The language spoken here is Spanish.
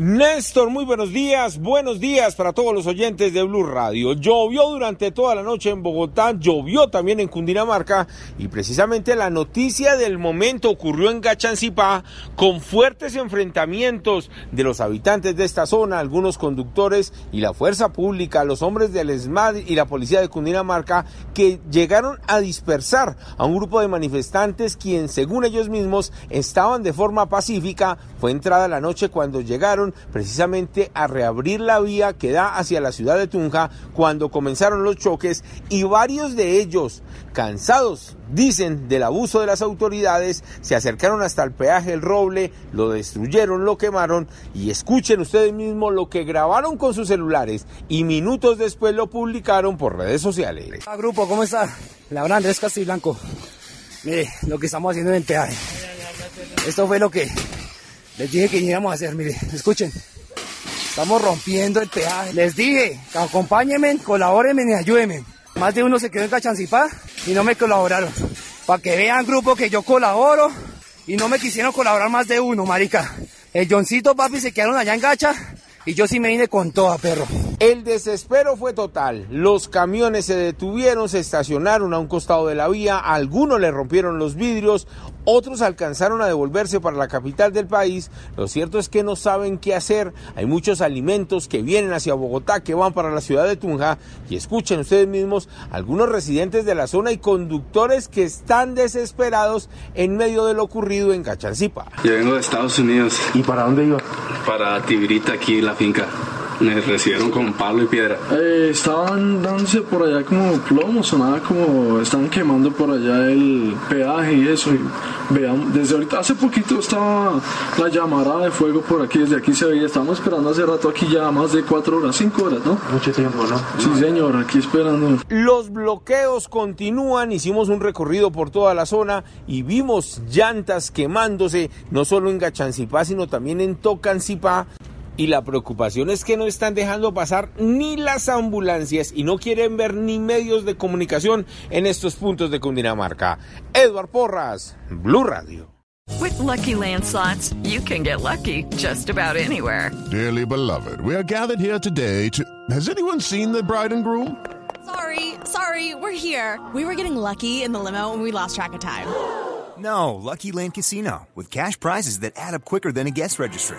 Néstor, muy buenos días. Buenos días para todos los oyentes de Blue Radio. Llovió durante toda la noche en Bogotá, llovió también en Cundinamarca y precisamente la noticia del momento ocurrió en Gachancipá con fuertes enfrentamientos de los habitantes de esta zona, algunos conductores y la fuerza pública, los hombres del ESMAD y la policía de Cundinamarca que llegaron a dispersar a un grupo de manifestantes quien según ellos mismos estaban de forma pacífica. Fue entrada la noche cuando llegaron precisamente a reabrir la vía que da hacia la ciudad de Tunja cuando comenzaron los choques y varios de ellos, cansados, dicen, del abuso de las autoridades, se acercaron hasta el peaje El Roble, lo destruyeron, lo quemaron y escuchen ustedes mismos lo que grabaron con sus celulares y minutos después lo publicaron por redes sociales. Hola grupo, ¿cómo está? La Andrés Castiblanco. Mire, lo que estamos haciendo en el peaje. Esto fue lo que les dije que íbamos a hacer, mire, escuchen. Estamos rompiendo el peaje. Les dije, acompáñenme, colabórenme y ayúdenme. Más de uno se quedó en Cachancipá y no me colaboraron. Para que vean, grupo, que yo colaboro y no me quisieron colaborar más de uno, marica. El Johncito, papi, se quedaron allá en Gacha y yo sí me vine con toda, perro. El desespero fue total. Los camiones se detuvieron, se estacionaron a un costado de la vía, algunos le rompieron los vidrios, otros alcanzaron a devolverse para la capital del país. Lo cierto es que no saben qué hacer. Hay muchos alimentos que vienen hacia Bogotá, que van para la ciudad de Tunja. Y escuchen ustedes mismos, algunos residentes de la zona y conductores que están desesperados en medio de lo ocurrido en Cachancipa. Yo vengo de Estados Unidos. ¿Y para dónde iba? Para Tibirita, aquí la finca. Me recibieron con palo y piedra. Eh, estaban dándose por allá como plomo, sonaba como estaban quemando por allá el peaje y eso. Y vean, desde ahorita, hace poquito estaba la llamarada de fuego por aquí, desde aquí se veía. Estamos esperando hace rato aquí ya más de cuatro horas, cinco horas, ¿no? Mucho tiempo, ¿no? Sí, señor, aquí esperando. Los bloqueos continúan, hicimos un recorrido por toda la zona y vimos llantas quemándose, no solo en Gachancipá, sino también en Tocancipá y la preocupación es que no están dejando pasar ni las ambulancias y no quieren ver ni medios de comunicación en estos puntos de Cundinamarca. Edward Porras, Blue Radio. With lucky landslots, you can get lucky just about anywhere. Dearly beloved, we are gathered here today to. Has anyone seen the bride and groom? Sorry, sorry, we're here. We were getting lucky in the limo and we lost track of time. No, Lucky Land Casino, with cash prizes that add up quicker than a guest registry